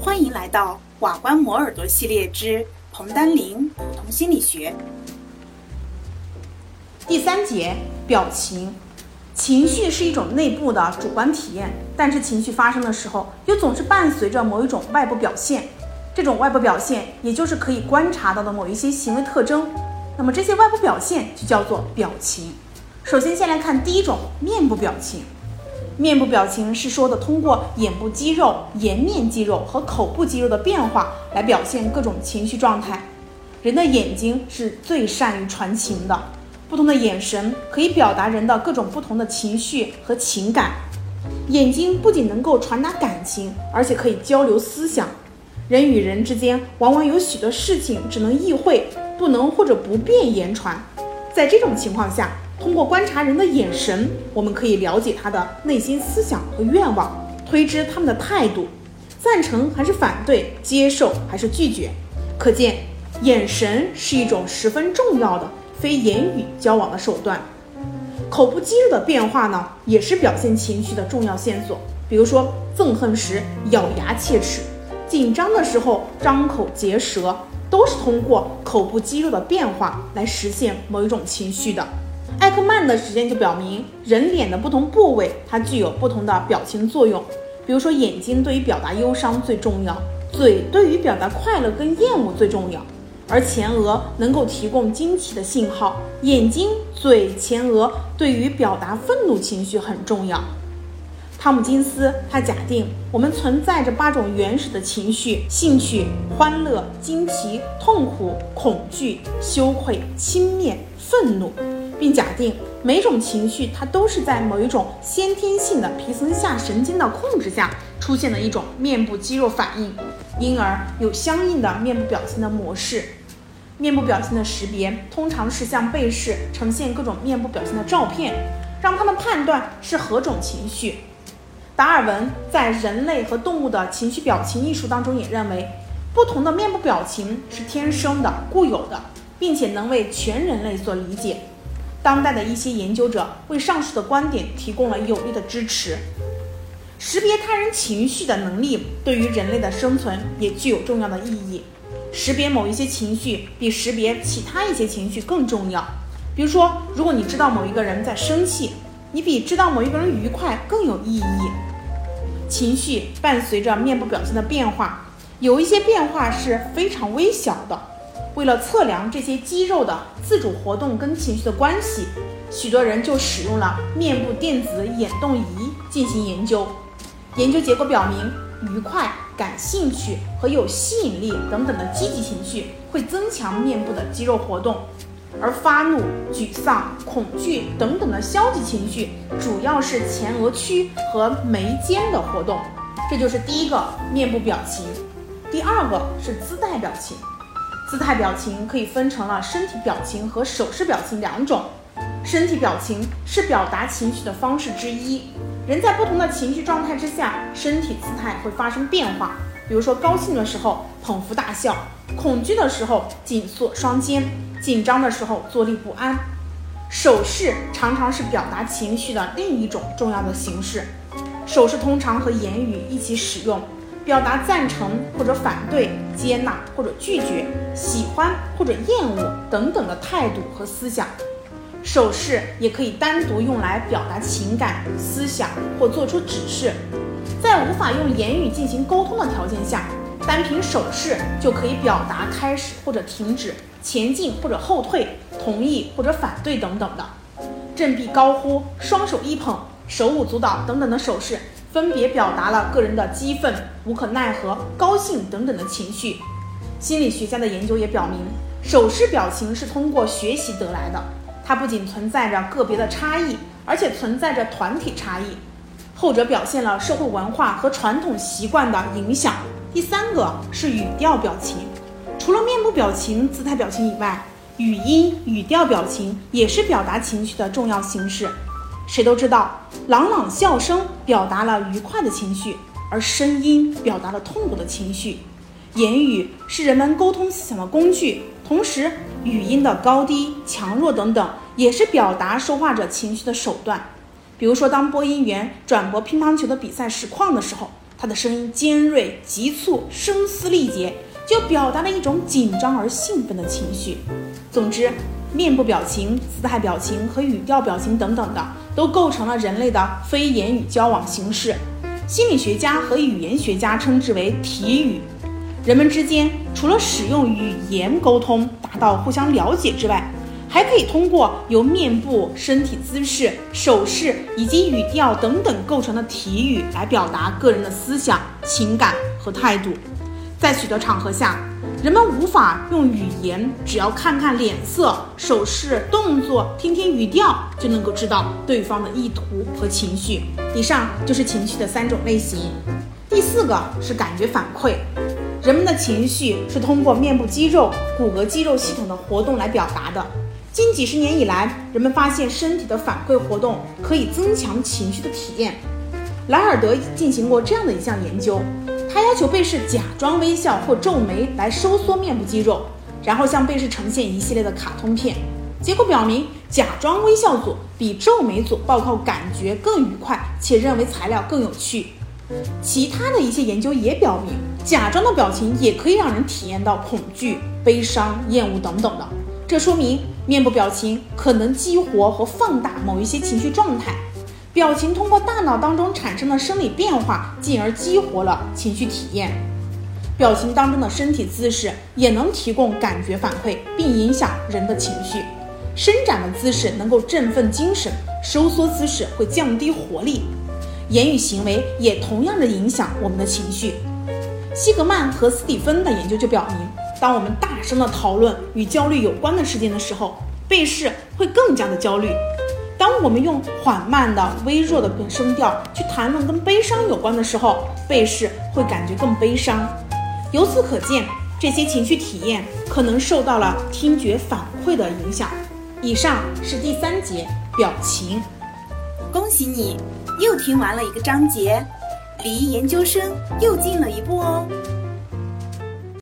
欢迎来到瓦官磨耳朵系列之彭丹林普通心理学第三节表情。情绪是一种内部的主观体验，但是情绪发生的时候，又总是伴随着某一种外部表现。这种外部表现，也就是可以观察到的某一些行为特征。那么这些外部表现就叫做表情。首先，先来看第一种面部表情。面部表情是说的通过眼部肌肉、颜面肌肉和口部肌肉的变化来表现各种情绪状态。人的眼睛是最善于传情的。不同的眼神可以表达人的各种不同的情绪和情感。眼睛不仅能够传达感情，而且可以交流思想。人与人之间往往有许多事情只能意会，不能或者不便言传。在这种情况下，通过观察人的眼神，我们可以了解他的内心思想和愿望，推知他们的态度，赞成还是反对，接受还是拒绝。可见，眼神是一种十分重要的。非言语交往的手段，口部肌肉的变化呢，也是表现情绪的重要线索。比如说，憎恨时咬牙切齿，紧张的时候张口结舌，都是通过口部肌肉的变化来实现某一种情绪的。艾克曼的实验就表明，人脸的不同部位它具有不同的表情作用。比如说，眼睛对于表达忧伤最重要，嘴对于表达快乐跟厌恶最重要。而前额能够提供惊奇的信号，眼睛、嘴、前额对于表达愤怒情绪很重要。汤姆金斯他假定我们存在着八种原始的情绪：兴趣、欢乐、惊奇、痛苦、恐惧、羞愧、轻蔑、愤怒，并假定每种情绪它都是在某一种先天性的皮层下神经的控制下出现的一种面部肌肉反应，因而有相应的面部表情的模式。面部表情的识别通常是向被试呈现各种面部表情的照片，让他们判断是何种情绪。达尔文在《人类和动物的情绪表情》艺术当中也认为，不同的面部表情是天生的、固有的，并且能为全人类所理解。当代的一些研究者为上述的观点提供了有力的支持。识别他人情绪的能力对于人类的生存也具有重要的意义。识别某一些情绪比识别其他一些情绪更重要。比如说，如果你知道某一个人在生气，你比知道某一个人愉快更有意义。情绪伴随着面部表情的变化，有一些变化是非常微小的。为了测量这些肌肉的自主活动跟情绪的关系，许多人就使用了面部电子眼动仪进行研究。研究结果表明。愉快、感兴趣和有吸引力等等的积极情绪会增强面部的肌肉活动，而发怒、沮丧、恐惧等等的消极情绪主要是前额区和眉间的活动。这就是第一个面部表情。第二个是姿态表情。姿态表情可以分成了身体表情和手势表情两种。身体表情是表达情绪的方式之一。人在不同的情绪状态之下，身体姿态会发生变化。比如说，高兴的时候捧腹大笑，恐惧的时候紧缩双肩，紧张的时候坐立不安。手势常常是表达情绪的另一种重要的形式。手势通常和言语一起使用，表达赞成或者反对、接纳或者拒绝、喜欢或者厌恶等等的态度和思想。手势也可以单独用来表达情感、思想或做出指示。在无法用言语进行沟通的条件下，单凭手势就可以表达开始或者停止、前进或者后退、同意或者反对等等的。振臂高呼、双手一捧、手舞足蹈等等的手势，分别表达了个人的激愤、无可奈何、高兴等等的情绪。心理学家的研究也表明，手势表情是通过学习得来的。它不仅存在着个别的差异，而且存在着团体差异。后者表现了社会文化和传统习惯的影响。第三个是语调表情，除了面部表情、姿态表情以外，语音、语调表情也是表达情绪的重要形式。谁都知道，朗朗笑声表达了愉快的情绪，而声音表达了痛苦的情绪。言语是人们沟通思想的工具，同时。语音的高低、强弱等等，也是表达说话者情绪的手段。比如说，当播音员转播乒乓球的比赛实况的时候，他的声音尖锐、急促、声嘶力竭，就表达了一种紧张而兴奋的情绪。总之，面部表情、姿态表情和语调表情等等的，都构成了人类的非言语交往形式。心理学家和语言学家称之为体语。人们之间除了使用语言沟通，达到互相了解之外，还可以通过由面部、身体姿势、手势以及语调等等构成的体语来表达个人的思想、情感和态度。在许多场合下，人们无法用语言，只要看看脸色、手势、动作，听听语调，就能够知道对方的意图和情绪。以上就是情绪的三种类型。第四个是感觉反馈。人们的情绪是通过面部肌肉、骨骼肌肉系统的活动来表达的。近几十年以来，人们发现身体的反馈活动可以增强情绪的体验。莱尔德进行过这样的一项研究，他要求被试假装微笑或皱眉来收缩面部肌肉，然后向被试呈现一系列的卡通片。结果表明，假装微笑组比皱眉组报告感觉更愉快，且认为材料更有趣。其他的一些研究也表明，假装的表情也可以让人体验到恐惧、悲伤、厌恶等等的。这说明面部表情可能激活和放大某一些情绪状态。表情通过大脑当中产生的生理变化，进而激活了情绪体验。表情当中的身体姿势也能提供感觉反馈，并影响人的情绪。伸展的姿势能够振奋精神，收缩姿势会降低活力。言语行为也同样的影响我们的情绪。西格曼和斯蒂芬的研究就表明，当我们大声的讨论与焦虑有关的事件的时候，被试会更加的焦虑；当我们用缓慢的、微弱的声调去谈论跟悲伤有关的时候，被试会感觉更悲伤。由此可见，这些情绪体验可能受到了听觉反馈的影响。以上是第三节表情。恭喜你！又听完了一个章节，离研究生又近了一步哦。